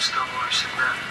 z tobą jeszcze będę.